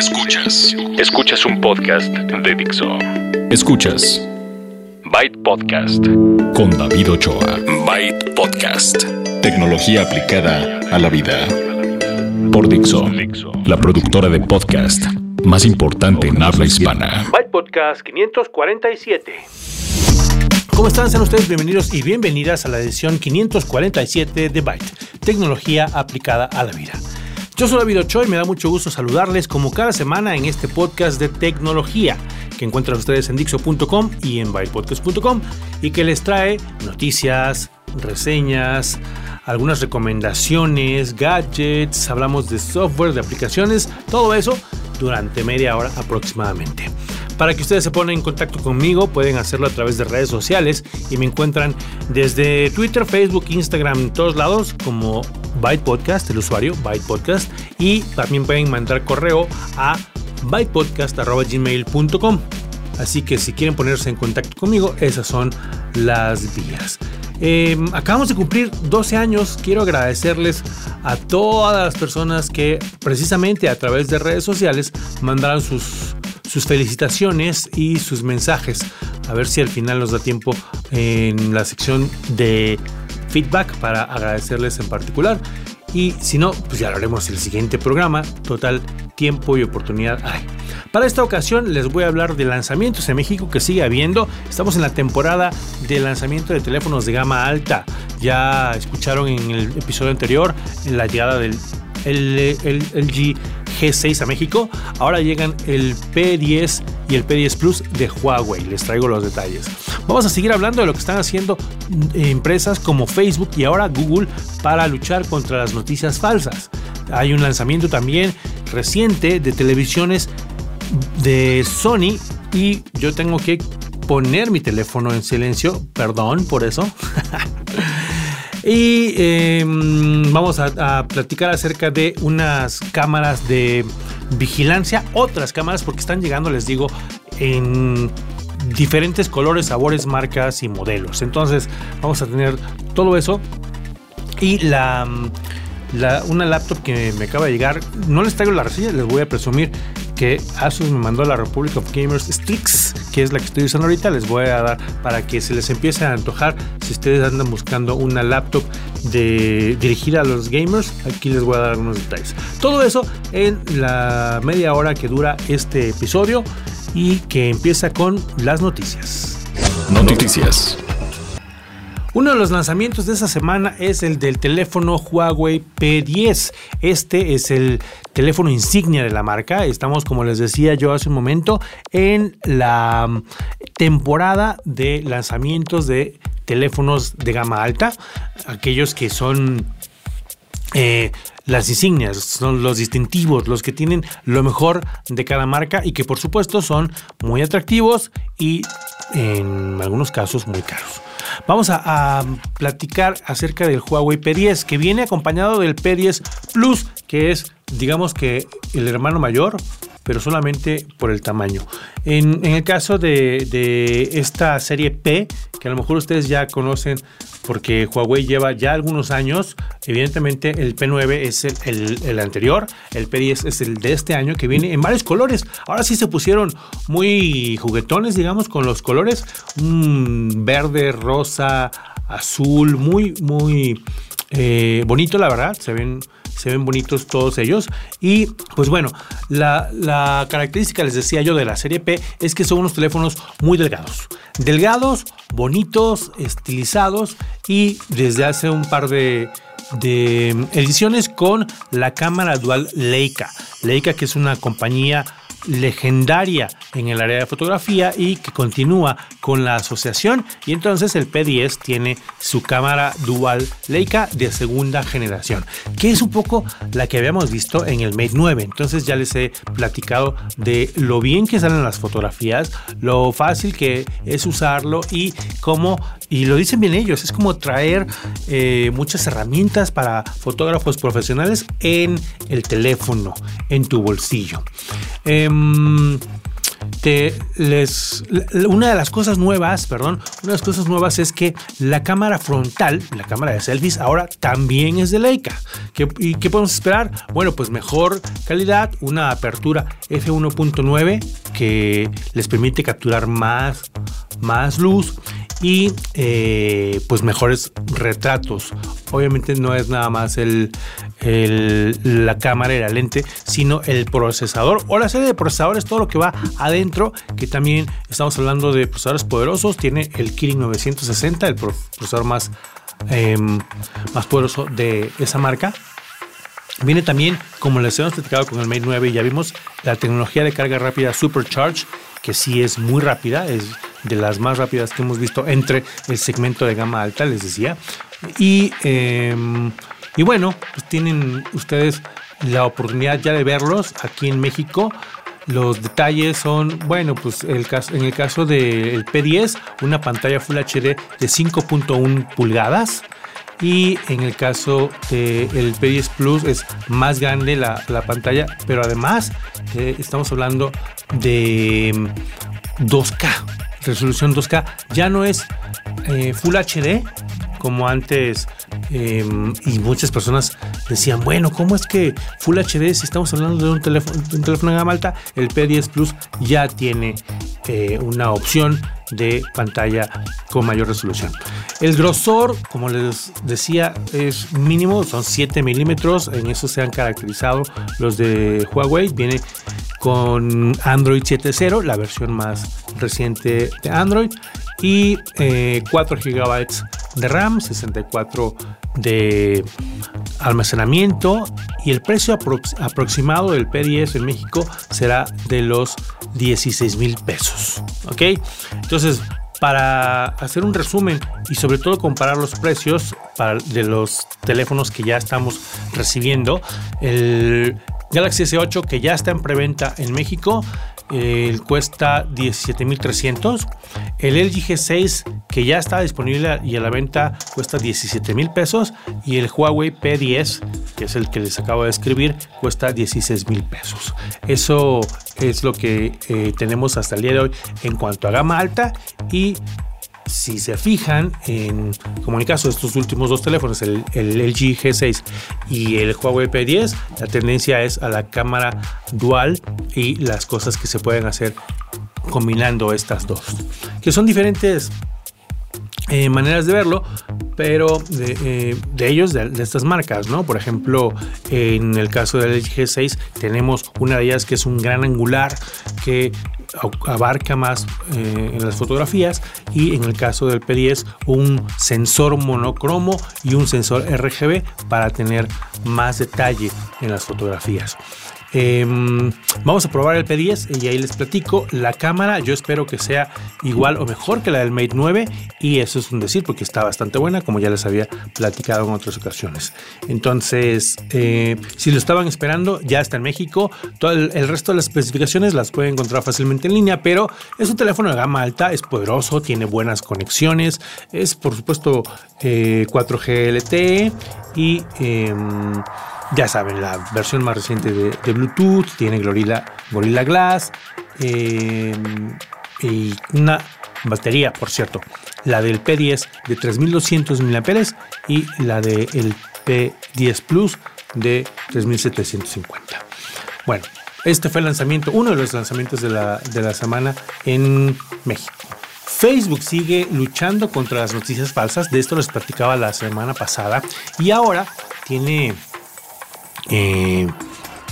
Escuchas. Escuchas un podcast de Dixo. Escuchas. Byte Podcast. Con David Ochoa. Byte Podcast. Tecnología aplicada a la vida. Por Dixo. La productora de podcast más importante en habla hispana. Byte Podcast 547. ¿Cómo están? Sean ustedes bienvenidos y bienvenidas a la edición 547 de Byte, tecnología aplicada a la vida. Yo soy David Ochoa y me da mucho gusto saludarles como cada semana en este podcast de tecnología que encuentran ustedes en Dixo.com y en bytepodcast.com y que les trae noticias, reseñas, algunas recomendaciones, gadgets, hablamos de software, de aplicaciones, todo eso durante media hora aproximadamente. Para que ustedes se pongan en contacto conmigo, pueden hacerlo a través de redes sociales y me encuentran desde Twitter, Facebook, Instagram, en todos lados como Byte Podcast, el usuario Byte Podcast, y también pueden mandar correo a bytepodcast.gmail.com. Así que si quieren ponerse en contacto conmigo, esas son las vías. Em, acabamos de cumplir 12 años. Quiero agradecerles a todas las personas que precisamente a través de redes sociales mandaron sus sus felicitaciones y sus mensajes. A ver si al final nos da tiempo en la sección de feedback para agradecerles en particular. Y si no, pues ya lo haremos el siguiente programa. Total, tiempo y oportunidad hay. Para esta ocasión les voy a hablar de lanzamientos en México que sigue habiendo. Estamos en la temporada de lanzamiento de teléfonos de gama alta. Ya escucharon en el episodio anterior la llegada del LG G6 a México. Ahora llegan el P10 y el P10 Plus de Huawei. Les traigo los detalles. Vamos a seguir hablando de lo que están haciendo mm, empresas como Facebook y ahora Google para luchar contra las noticias falsas. Hay un lanzamiento también reciente de televisiones de Sony y yo tengo que poner mi teléfono en silencio, perdón por eso. Y em, vamos a, platicar acerca de unas cámaras de vigilancia, otras cámaras, porque están llegando, les digo, en diferentes colores, sabores, marcas y modelos. Entonces vamos a tener todo eso. Y la, una laptop que me acaba de llegar, no les traigo la reseña, les voy a presumir que Asus me mandó la Republic of Gamers Sticks, que es la que estoy usando ahorita. Les voy a dar para que se les empiece a antojar si ustedes andan buscando una laptop de, dirigida a los gamers. Aquí les voy a dar algunos detalles. Todo eso en la media hora que dura este episodio y que empieza con las noticias. Noticias. Uno de los lanzamientos de esta semana es el del teléfono Huawei P10. Este es el teléfono insignia de la marca. Estamos, como les decía yo hace un momento, en la mm, temporada de lanzamientos de teléfonos de gama alta, aquellos que son eh, las insignias, son los distintivos, los que tienen lo mejor de cada marca y que por supuesto son muy atractivos y en algunos casos muy caros. Vamos a, platicar acerca del Huawei P10 que viene acompañado del P10 Plus que es digamos que el hermano mayor pero solamente por el tamaño. En, el caso de, esta serie P, que a lo mejor ustedes ya conocen porque Huawei lleva ya algunos años, evidentemente el P9 es el, anterior, el P10 es el de este año que viene en varios colores. Ahora sí se pusieron muy juguetones, digamos, con los colores, un verde, rosa, azul, muy, muy eh, bonito, la verdad, se ven se ven bonitos todos ellos. Y pues bueno, la, característica, les decía yo, de la serie P es que son unos teléfonos muy delgados. Delgados, bonitos, estilizados y desde hace un par de, ediciones con la cámara dual Leica. Leica que es una compañía legendaria en el área de fotografía y que continúa con la asociación. Y entonces el P10 tiene su cámara dual Leica de segunda generación que es un poco la que habíamos visto en el Mate 9 entonces ya les he platicado de lo bien que salen las fotografías lo fácil que es usarlo y cómo y lo dicen bien ellos es como traer eh, muchas herramientas para fotógrafos profesionales en el teléfono en tu bolsillo em, una de las cosas nuevas, perdón, una de las cosas nuevas es que la cámara frontal, la cámara de selfies ahora también es de Leica. ¿Qué, ¿Y qué podemos esperar? Bueno, pues mejor calidad, una apertura f1.9 que les permite capturar más más luz y eh, pues mejores retratos. Obviamente no es nada más el, la cámara y la lente, sino el procesador o la serie de procesadores, todo lo que va adentro, que también estamos hablando de procesadores poderosos. Tiene el Kirin 960, el procesador más, em, más poderoso de esa marca. Viene también, como les hemos platicado con el Mate 9, ya vimos la tecnología de carga rápida Supercharge, que sí es muy rápida, es de las más rápidas que hemos visto entre el segmento de gama alta, les decía. Y, em, y bueno, pues tienen ustedes la oportunidad ya de verlos aquí en México. Los detalles son, bueno, pues el caso, en el caso del P10, una pantalla Full HD de 5.1 pulgadas. Y en el caso del P10 Plus es más grande la, pantalla, pero además eh, estamos hablando de 2K resolución 2K, ya no es eh, Full HD como antes em, y muchas personas decían, bueno, ¿cómo es que Full HD si estamos hablando de un teléfono, de un teléfono de gama alta? El P10 Plus ya tiene eh, una opción de pantalla con mayor resolución. El grosor, como les decía, es mínimo, son 7 milímetros. En eso se han caracterizado los de Huawei. Viene con Android 7.0, la versión más reciente de Android, y 4 eh, GB de RAM, 64 de almacenamiento y el precio aproximado del P10 en México será de los 16 mil pesos. ¿Ok? Entonces, para hacer un resumen y sobre todo comparar los precios de los teléfonos que ya estamos recibiendo, el Galaxy S8 que ya está en preventa en México cuesta 17.300. El LG G6 que ya está disponible y a la venta cuesta 17.000 pesos. Y el Huawei P10, que es el que les acabo de escribir, cuesta 16.000 pesos. Eso es lo que eh, tenemos hasta el día de hoy en cuanto a gama alta y si se fijan, en, como en el caso de estos últimos dos teléfonos, el, LG G6 y el Huawei P10, la tendencia es a la cámara dual y las cosas que se pueden hacer combinando estas dos, que son diferentes eh, maneras de verlo, pero de, eh, ellos, de, estas marcas, ¿no? Por ejemplo, en el caso del LG G6 tenemos una de ellas que es un gran angular que abarca más eh, en las fotografías y en el caso del P10 un sensor monocromo y un sensor RGB para tener más detalle en las fotografías. Em, vamos a probar el P10 y ahí les platico. La cámara yo espero que sea igual o mejor que la del Mate 9 y eso es un decir porque está bastante buena como ya les había platicado en otras ocasiones. Entonces, eh, si lo estaban esperando, ya está en México. Todo el, resto de las especificaciones las pueden encontrar fácilmente en línea, pero es un teléfono de gama alta, es poderoso, tiene buenas conexiones, es por supuesto 4G eh, LTE y... Ya saben, la versión más reciente de, Bluetooth, tiene Gorilla, Gorilla Glass eh, y una batería, por cierto, la del P10 de 3200 mAh y la del P10 Plus de 3750. Bueno, este fue el lanzamiento, uno de los lanzamientos de la, de la semana en México. Facebook sigue luchando contra las noticias falsas, de esto les platicaba la semana pasada y ahora tiene eh,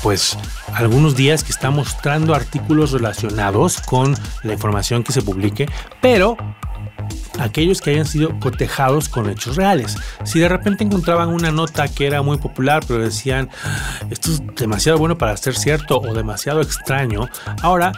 pues algunos días que está mostrando artículos relacionados con la información que se publique, pero aquellos que hayan sido cotejados con hechos reales. Si de repente encontraban una nota que era muy popular, pero decían, esto es demasiado bueno para ser cierto o demasiado extraño, ahora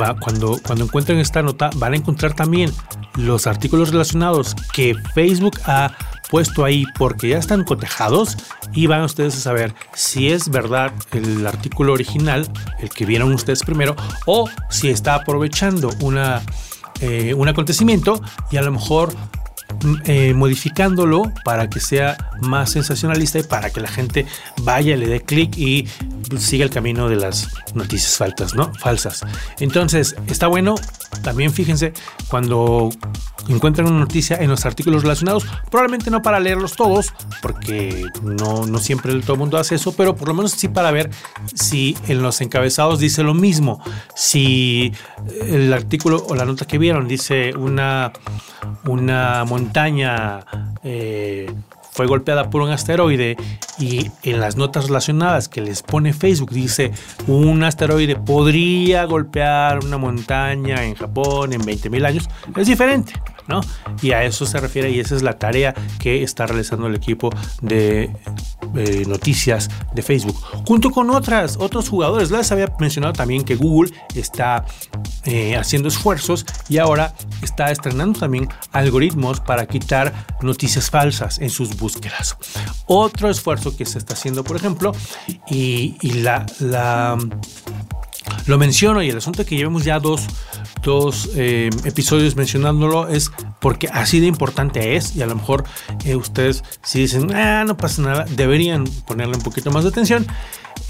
va, cuando, cuando encuentren esta nota van a encontrar también los artículos relacionados que Facebook ha puesto ahí porque ya están cotejados y van ustedes a saber si es verdad el artículo original, el que vieron ustedes primero, o si está aprovechando una, eh, un acontecimiento y a lo mejor eh, modificándolo para que sea más sensacionalista y para que la gente vaya, le dé clic y siga el camino de las noticias falsas, ¿no? Falsas. Entonces, está bueno. También fíjense, cuando encuentran una noticia en los artículos relacionados, probablemente no para leerlos todos, porque no, no siempre todo el mundo hace eso, pero por lo menos sí para ver si en los encabezados dice lo mismo. Si el artículo o la nota que vieron dice una, una montaña eh, fue golpeada por un asteroide y en las notas relacionadas que les pone Facebook dice un asteroide podría golpear una montaña en Japón en 20.000 años, es diferente. ¿no? Y a eso se refiere y esa es la tarea que está realizando el equipo de eh, noticias de Facebook, junto con otras, otros jugadores. Les había mencionado también que Google está eh, haciendo esfuerzos y ahora está estrenando también algoritmos para quitar noticias falsas en sus búsquedas. Otro esfuerzo que se está haciendo, por ejemplo, y, la, la lo menciono y el asunto que llevemos ya dos, dos eh, episodios mencionándolo es porque así de importante es y a lo mejor eh, ustedes si dicen, ah, no pasa nada, deberían ponerle un poquito más de atención.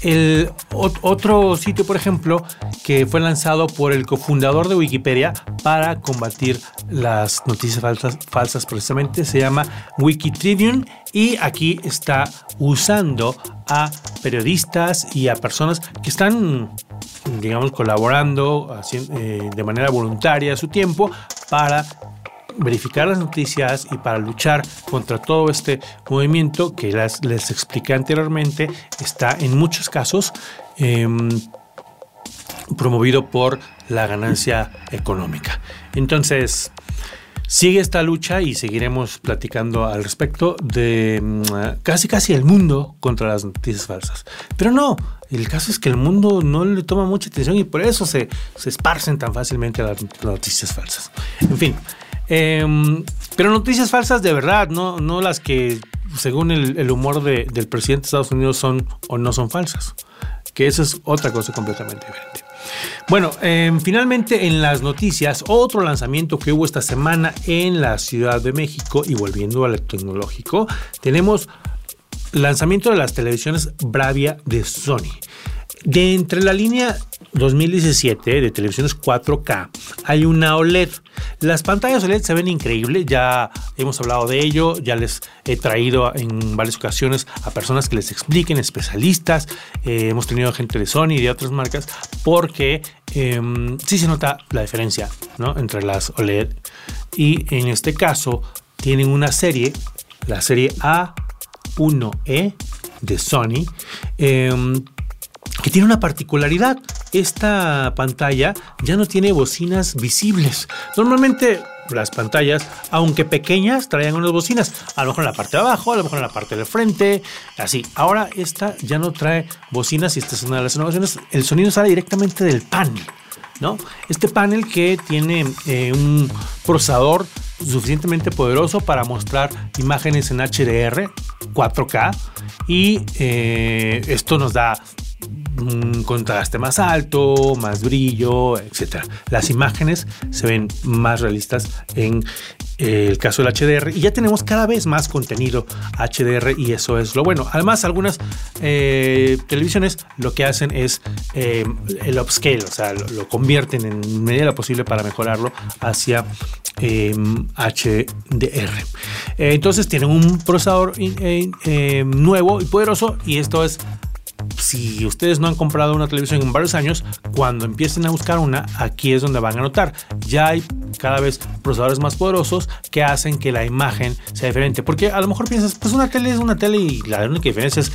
El otro sitio, por ejemplo, que fue lanzado por el cofundador de Wikipedia para combatir las noticias falsas, falsas precisamente, se llama Wikitribune y aquí está usando a periodistas y a personas que están, digamos, colaborando eh, de manera voluntaria su tiempo para verificar las noticias y para luchar contra todo este movimiento que les expliqué anteriormente está en muchos casos em, promovido por la ganancia económica. Entonces, sigue esta lucha y seguiremos platicando al respecto de mm, casi casi el mundo contra las noticias falsas. Pero no, el caso es que el mundo no le toma mucha atención y por eso se, se esparcen tan fácilmente las noticias falsas. En fin, Em, pero noticias falsas de verdad, no, no las que según el, humor del presidente de Estados Unidos son o no son falsas. Que eso es otra cosa completamente diferente. Bueno, em, finalmente en las noticias, otro lanzamiento que hubo esta semana en la Ciudad de México y volviendo al tecnológico, tenemos lanzamiento de las televisiones Bravia de Sony. De entre la línea 2017 de televisiones 4K hay una OLED. Las pantallas OLED se ven increíbles, ya hemos hablado de ello, ya les he traído en varias ocasiones a personas que les expliquen, especialistas, eh, hemos tenido gente de Sony y de otras marcas, porque em, sí se nota la diferencia entre las OLED y en este caso tienen una serie, la serie A1E de Sony. Em, que tiene una particularidad. Esta pantalla ya no tiene bocinas visibles. Normalmente las pantallas, aunque pequeñas, traían unas bocinas. A lo mejor en la parte de abajo, a lo mejor en la parte de frente, así. Ahora esta ya no trae bocinas y esta es una de las innovaciones. El sonido sale directamente del panel. ¿no? Este panel que tiene eh, un procesador suficientemente poderoso para mostrar imágenes en HDR 4K y eh, esto nos da un contraste más alto, más brillo, etc. Las imágenes se ven más realistas en eh, el caso del HDR y ya tenemos cada vez más contenido HDR y eso es lo bueno. Además, algunas eh, televisiones lo que hacen es eh, el upscale, o sea, lo, convierten en medida posible para mejorarlo hacia HDR. entonces tienen un procesador nuevo y poderoso y esto es si ustedes no han comprado una televisión en varios años, cuando empiecen a buscar una, aquí es donde van a notar. Ya hay cada vez procesadores más poderosos que hacen que la imagen sea diferente. Porque a lo mejor piensas, pues una tele es una tele y la única diferencia es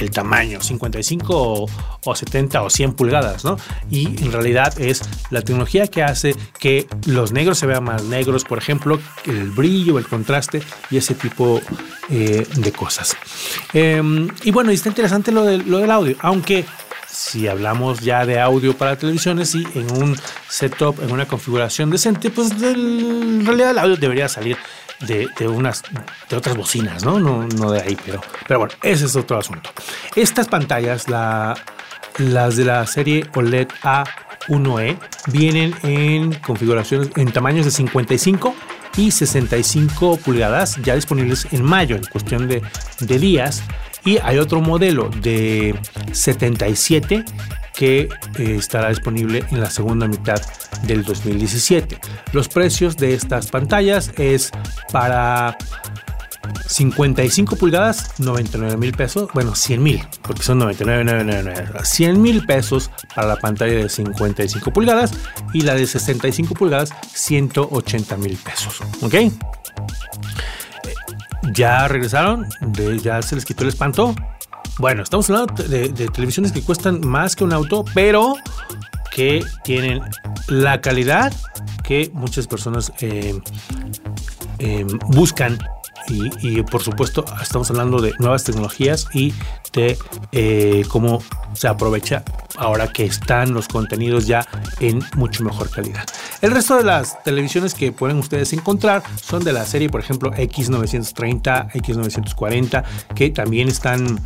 el tamaño, 55 o, 70 o 100 pulgadas, ¿no? Y en realidad es la tecnología que hace que los negros se vean más negros, por ejemplo, el brillo, el contraste y ese tipo eh, de cosas. Em, y bueno, está interesante lo, de, lo del audio, aunque si hablamos ya de audio para televisiones y en un setup, en una configuración decente, pues en realidad el audio debería salir de, unas de otras bocinas, ¿no? ¿no? No de ahí, pero, pero bueno, ese es otro asunto. Estas pantallas, la, las de la serie OLED A1E, vienen en configuraciones en tamaños de 55 y 65 pulgadas ya disponibles en mayo, en cuestión de días. Y hay otro modelo de 77 que eh, estará disponible en la segunda mitad del 2017. Los precios de estas pantallas es para 55 pulgadas, 99 mil pesos, bueno, 100 mil, porque son 99, 100 mil pesos para la pantalla de 55 pulgadas y la de 65 pulgadas, 180 mil pesos, ¿ok? ¿Ya regresaron? ¿Ya se les quitó el espanto? Bueno, estamos hablando de, televisiones que cuestan más que un auto, pero que tienen la calidad que muchas personas eh, eh, buscan y, por supuesto estamos hablando de nuevas tecnologías y de eh, cómo se aprovecha ahora que están los contenidos ya en mucho mejor calidad. El resto de las televisiones que pueden ustedes encontrar son de la serie, por ejemplo, X930, X940, que también están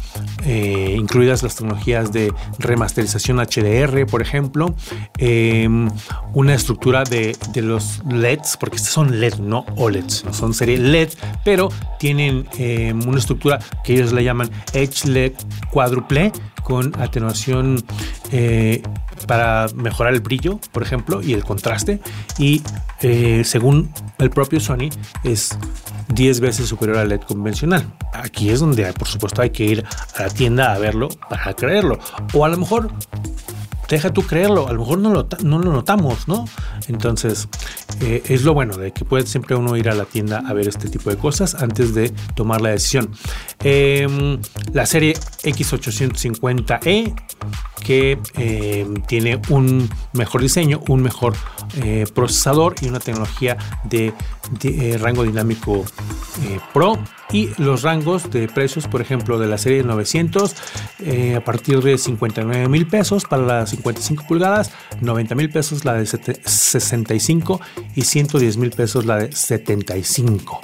eh, incluidas las tecnologías de remasterización HDR, por ejemplo, em, una estructura de, los LEDs, porque estas son LED, no OLEDs, son serie LED, pero tienen em, una estructura que ellos le llaman Edge cuádruple con atenuación eh, para mejorar el brillo, por ejemplo, y el contraste. Y eh, según el propio Sony, es 10 veces superior al LED convencional. Aquí es donde, por supuesto, hay que ir a la tienda a verlo para creerlo. O a lo mejor deja tú creerlo, a lo mejor no lo, no lo notamos, ¿no? Entonces, eh, es lo bueno de que puede siempre uno ir a la tienda a ver este tipo de cosas antes de tomar la decisión. Em, la serie X850E que em, tiene un mejor diseño, un mejor eh, procesador y una tecnología de, eh, rango dinámico Pro y los rangos de precios, por ejemplo, de la serie 900 a partir de 59 mil pesos para las 55 pulgadas, 90 mil pesos la de 65 y 110 mil pesos la de 75.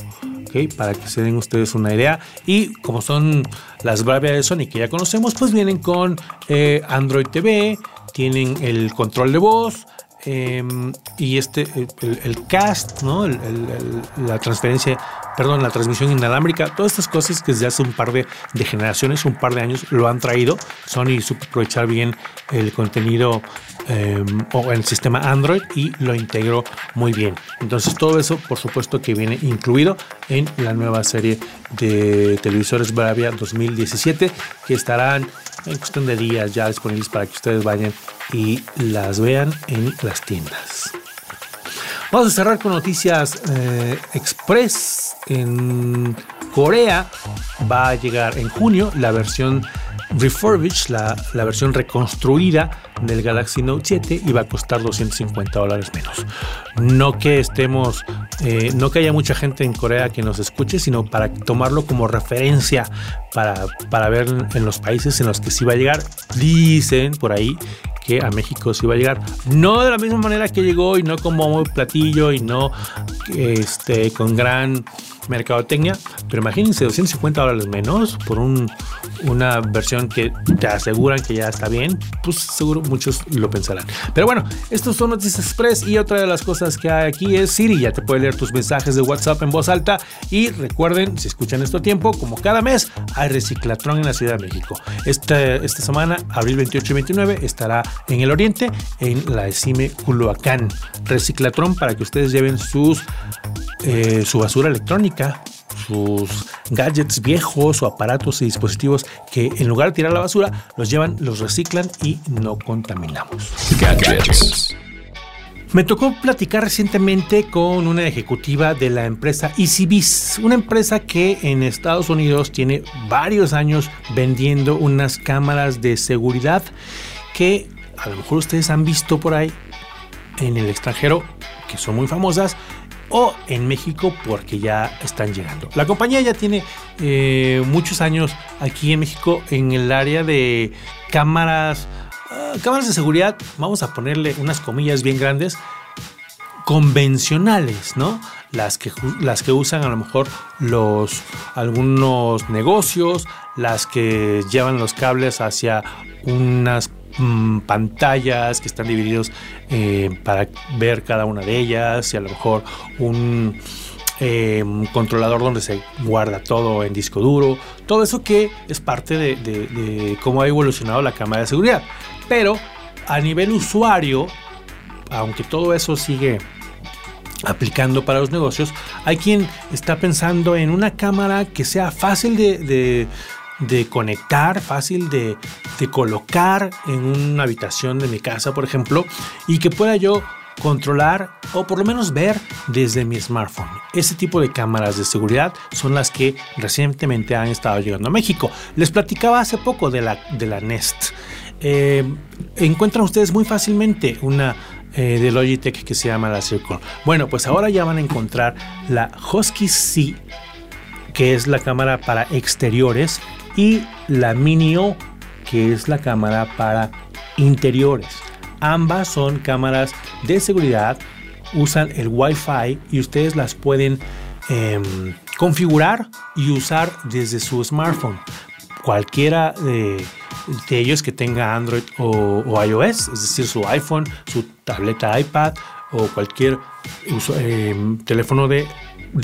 Okay, para que se den ustedes una idea. Y como son las Bravia de Sony que ya conocemos, pues vienen con eh, Android TV, tienen el control de voz, em, y este, el, cast, ¿no? la transferencia perdón, la transmisión inalámbrica, todas estas cosas que desde hace un par de, generaciones, un par de años lo han traído. Sony supo aprovechar bien el contenido em, o el sistema Android y lo integró muy bien. Entonces todo eso, por supuesto, que viene incluido en la nueva serie de televisores Bravia 2017 que estarán en cuestión de días ya disponibles para que ustedes vayan y las vean en las tiendas. Vamos a cerrar con noticias eh, express. En Corea va a llegar en junio la versión refurbished, la, versión reconstruida del Galaxy Note 7 y va a costar 250 dólares menos. No que estemos, eh, no que haya mucha gente en Corea que nos escuche, sino para tomarlo como referencia para, para ver en los países en los que sí va a llegar. Dicen por ahí que a México se iba a llegar. No de la misma manera que llegó y no como muy platillo y no este, con gran mercadotecnia, pero imagínense 250 dólares menos por un, una versión que te aseguran que ya está bien, pues seguro muchos lo pensarán. Pero bueno, estos son Noticias Express y otra de las cosas que hay aquí es Siri, ya te puede leer tus mensajes de WhatsApp en voz alta y recuerden, si escuchan esto a tiempo, como cada mes hay reciclatrón en la Ciudad de México. Esta, esta semana, abril 28 y 29, estará en el oriente, en la ECIME Culhuacán. Reciclatrón para que ustedes lleven sus, eh, su basura electrónica sus gadgets viejos o aparatos y dispositivos que en lugar de tirar la basura, los llevan, los reciclan y no contaminamos. Gadgets. Me tocó platicar recientemente con una ejecutiva de la empresa EasyBiz, una empresa que en Estados Unidos tiene varios años vendiendo unas cámaras de seguridad que a lo mejor ustedes han visto por ahí en el extranjero, que son muy famosas, o en México porque ya están llegando. La compañía ya tiene eh, muchos años aquí en México en el área de cámaras, ah, cámaras de seguridad, vamos a ponerle unas comillas bien grandes, convencionales, ¿no? Las que, las que usan a lo mejor los algunos negocios, las que llevan los cables hacia unas Mm, pantallas que están divididos eh, para ver cada una de ellas y a lo mejor un, un controlador donde se guarda todo en disco duro, todo eso que es parte de cómo ha evolucionado la cámara de seguridad. Pero a nivel usuario, aunque todo eso sigue aplicando para los negocios, hay quien está pensando en una cámara que sea fácil de, conectar, fácil de, colocar en una habitación de mi casa, por ejemplo, y que pueda yo controlar o por lo menos ver desde mi smartphone. Ese tipo de cámaras de seguridad son las que recientemente han estado llegando a México. Les platicaba hace poco de la, de la Nest. Eh, encuentran ustedes muy fácilmente una eh, de Logitech que se llama la Circle. Bueno, pues ahora ya van a encontrar la Husky C, que es la cámara para exteriores, y la Mini O, que es la cámara para interiores. Ambas son cámaras de seguridad, usan el Wi-Fi y ustedes las pueden em, configurar y usar desde su smartphone. Cualquiera de de ellos que tenga Android o, iOS, es decir, su iPhone, su tableta iPad o cualquier eh, teléfono de,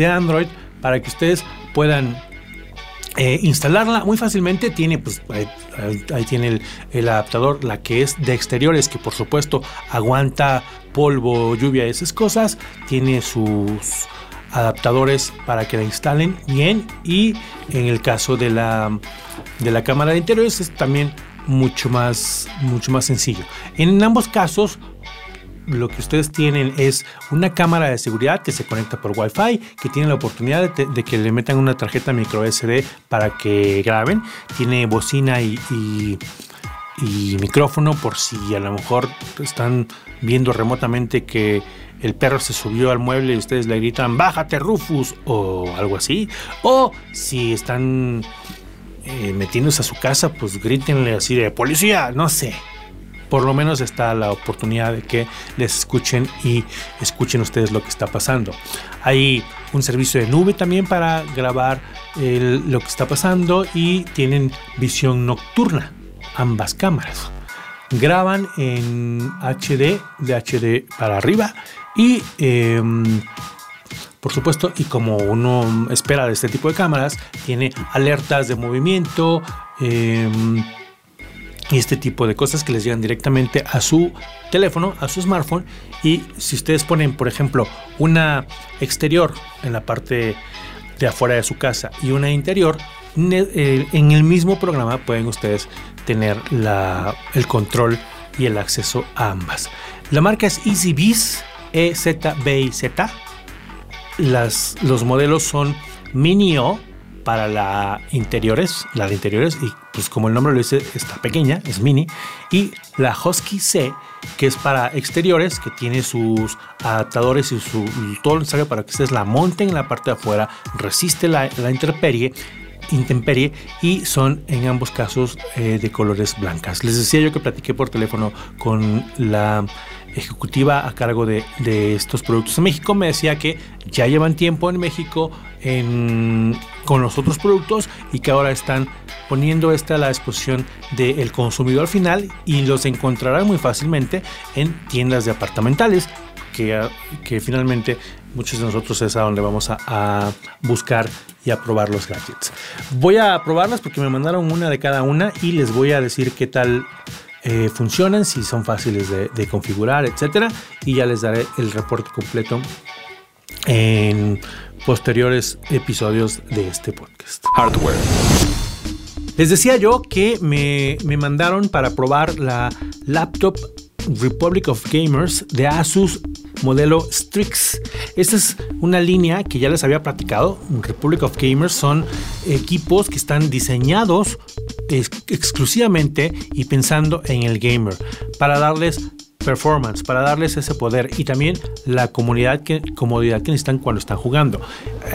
Android para que ustedes puedan eh, instalarla muy fácilmente. Tiene, pues, ahí, tiene el, adaptador, la que es de exteriores, que por supuesto aguanta polvo, lluvia, esas cosas. Tiene sus adaptadores para que la instalen bien y en el caso de la de la cámara de interiores es también mucho más, mucho más sencillo. En ambos casos, lo que ustedes tienen es una cámara de seguridad que se conecta por Wi-Fi, que tiene la oportunidad de, que le metan una tarjeta micro SD para que graben. Tiene bocina y, micrófono por si a lo mejor están viendo remotamente que el perro se subió al mueble y ustedes le gritan, bájate Rufus o algo así. O si están eh, metiéndose a su casa, pues grítenle así de policía, no sé. Por lo menos está la oportunidad de que les escuchen y escuchen ustedes lo que está pasando. Hay un servicio de nube también para grabar lo que está pasando y tienen visión nocturna, ambas cámaras. Graban en HD, de HD para arriba y em, por supuesto, y como uno espera de este tipo de cámaras, tiene alertas de movimiento em, y este tipo de cosas que les llegan directamente a su teléfono, a su smartphone. Y si ustedes ponen, por ejemplo, una exterior en la parte de afuera de su casa y una interior, eh, en el mismo programa pueden ustedes tener el control y el acceso a ambas. La marca es EasyBiz, e z b i z las, los modelos son Mini O para la interiores, la de interiores, y pues como el nombre lo dice, está pequeña, es mini, y la Husky C, que es para exteriores, que tiene sus adaptadores y su todo lo necesario para que ustedes la monten en la parte de afuera, resiste la, la intemperie, intemperie y son en ambos casos eh, de colores blancas. Les decía yo que platiqué por teléfono con la ejecutiva a cargo de, estos productos en México me decía que ya llevan tiempo en México con los otros productos y que ahora están poniendo esta a la disposición del consumidor final y los encontrarán muy fácilmente en tiendas de apartamentales que, que finalmente muchos de nosotros es a donde vamos a, buscar y a probar los gadgets. Voy a probarlas porque me mandaron una de cada una y les voy a decir qué tal eh, funcionan, si son fáciles de, configurar, etcétera. Y ya les daré el reporte completo en posteriores episodios de este podcast. Hardware. Les decía yo que me, me mandaron para probar la laptop Republic of Gamers de Asus modelo Strix. Esta es una línea que ya les había platicado. Republic of Gamers son equipos que están diseñados exclusivamente y pensando en el gamer para darles performance, para darles ese poder y también la comodidad que, comodidad que necesitan cuando están jugando.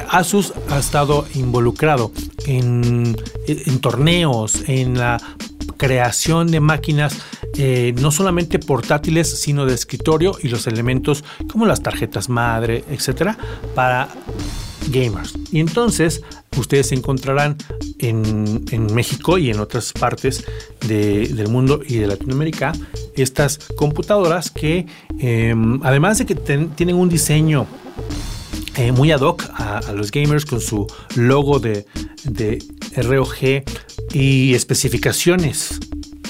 Asus ha estado involucrado en, en torneos, en la creación de máquinas eh, no solamente portátiles, sino de escritorio y los elementos como las tarjetas madre, etcétera, para gamers. Y entonces ustedes encontrarán en, México y en otras partes del mundo y de Latinoamérica estas computadoras que, em, además de que tienen un diseño eh, muy ad hoc a, los gamers con su logo de, de ROG y especificaciones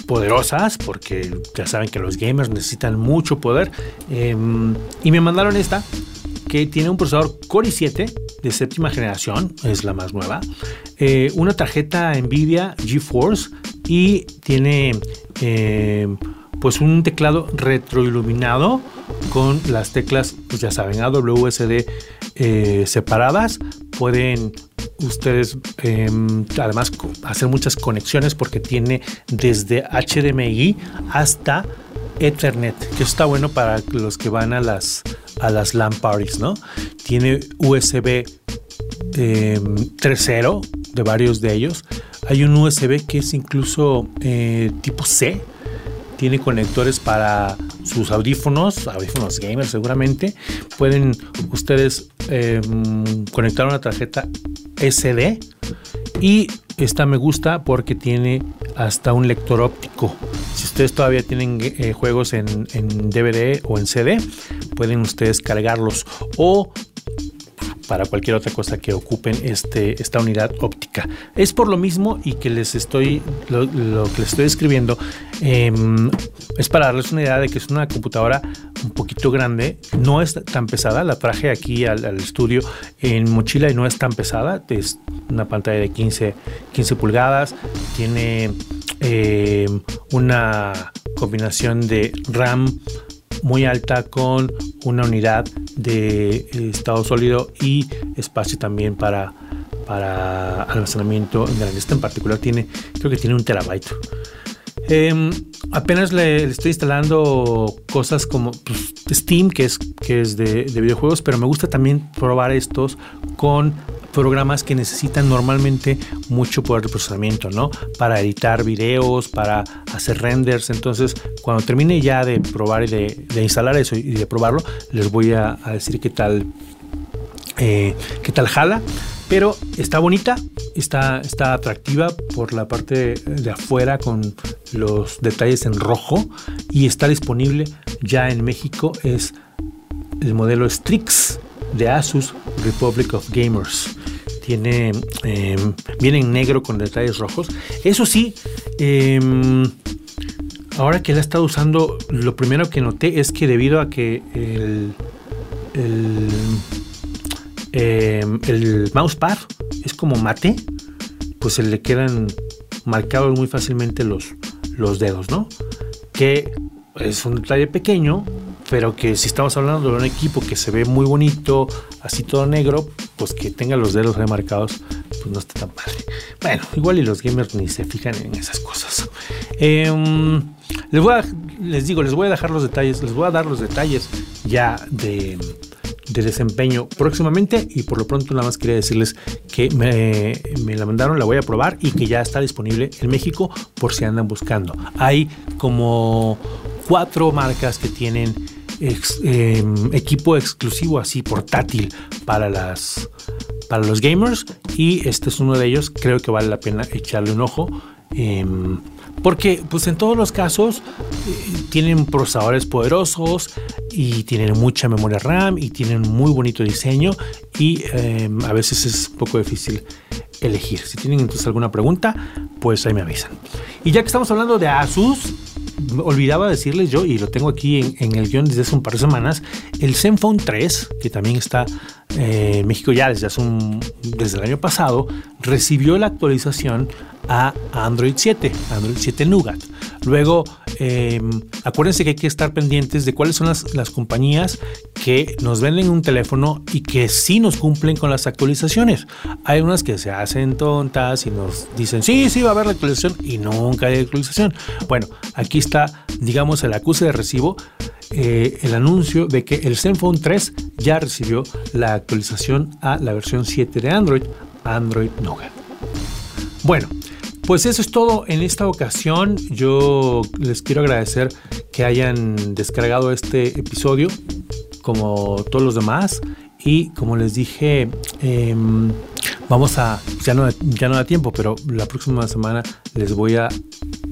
poderosas porque ya saben que los gamers necesitan mucho poder em, y me mandaron esta que tiene un procesador Core i7 de séptima generación, es la más nueva, eh, una tarjeta Nvidia GeForce y tiene em, pues un teclado retroiluminado con las teclas, pues ya saben, AWSD eh, separadas. Pueden ustedes em, además hacer muchas conexiones porque tiene desde HDMI hasta Ethernet, que está bueno para los que van a las, a las LAN parties, ¿no? Tiene USB 3.0 em, de varios de ellos. Hay un USB que es incluso eh, tipo C, tiene conectores para sus audífonos, audífonos gamers seguramente. Pueden ustedes em, conectar una tarjeta SD y esta me gusta porque tiene hasta un lector óptico. Si ustedes todavía tienen eh, juegos en, en, DVD o en CD, pueden ustedes cargarlos o para cualquier otra cosa que ocupen este, esta unidad óptica. Es por lo mismo y que les estoy, lo, que les estoy escribiendo, em, es para darles una idea de que es una computadora un poquito grande, no es tan pesada, la traje aquí al, estudio en mochila y no es tan pesada, es una pantalla de 15, 15 pulgadas, tiene em, una combinación de RAM muy alta con una unidad de eh, estado sólido y espacio también para, para almacenamiento grande. Este en particular tiene, creo que tiene un terabyte. Em, apenas le, estoy instalando cosas como pues, Steam, que es, que es de, videojuegos, pero me gusta también probar estos con programas que necesitan normalmente mucho poder de procesamiento, ¿no? Para editar videos, para hacer renders. Entonces, cuando termine ya de probar y de, instalar eso y de probarlo, les voy a, decir qué tal, eh, qué tal jala. Pero está bonita, está, está atractiva por la parte de afuera con los detalles en rojo y está disponible ya en México. Es el modelo Strix de Asus Republic of Gamers. Tiene, em, viene en negro con detalles rojos. Eso sí, em, ahora que la he estado usando, lo primero que noté es que debido a que el, el, em, el mousepad es como mate, pues se le quedan marcados muy fácilmente los, los dedos, ¿no? Que es un detalle pequeño, pero que si estamos hablando de un equipo que se ve muy bonito, así todo negro, pues que tenga los dedos remarcados, pues no está tan padre. Bueno, igual y los gamers ni se fijan en esas cosas. Em, les, voy a, les digo, les voy a dejar los detalles, les voy a dar los detalles ya de, de desempeño próximamente y por lo pronto nada más quería decirles que me, me, la mandaron, la voy a probar y que ya está disponible en México por si andan buscando. Hay como cuatro marcas que tienen em, equipo exclusivo así portátil para las para los gamers y este es uno de ellos creo que vale la pena echarle un ojo em, porque pues en todos los casos eh, tienen procesadores poderosos y tienen mucha memoria RAM y tienen muy bonito diseño y em, a veces es un poco difícil elegir. Si tienen entonces alguna pregunta, pues ahí me avisan. Y ya que estamos hablando de Asus, olvidaba decirles yo, y lo tengo aquí en, el guion desde hace un par de semanas, el Zenfone 3, que también está eh, México ya desde, hace el año pasado, recibió la actualización a Android 7, Android 7 Nougat. Luego, em, acuérdense que hay que estar pendientes de cuáles son las, las, compañías que nos venden un teléfono y que sí nos cumplen con las actualizaciones. Hay unas que se hacen tontas y nos dicen, sí, sí va a haber la actualización y nunca hay actualización. Bueno, aquí está, digamos, el acuse de recibo. Eh, el anuncio de que el Zenfone 3 ya recibió la actualización a la versión 7 de Android, Android Nougat. Bueno, pues eso es todo en esta ocasión. Yo les quiero agradecer que hayan descargado este episodio como todos los demás. Y como les dije, em, vamos a, ya no, ya no da tiempo, pero la próxima semana les voy a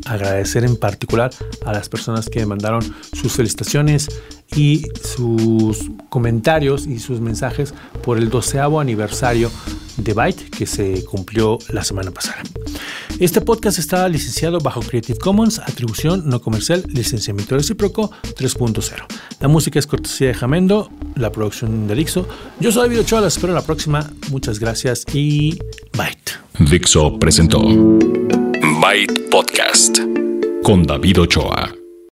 agradecer en particular a las personas que mandaron sus felicitaciones y sus comentarios y sus mensajes por el doceavo aniversario de Byte que se cumplió la semana pasada. Este podcast está licenciado bajo Creative Commons, atribución no comercial, licenciamiento recíproco 3.0. La música es cortesía de Jamendo, la producción de Dixo. Yo soy David Ochoa, las espero en la próxima. Muchas gracias y Byte. Dixo presentó Byte Podcast con David Ochoa.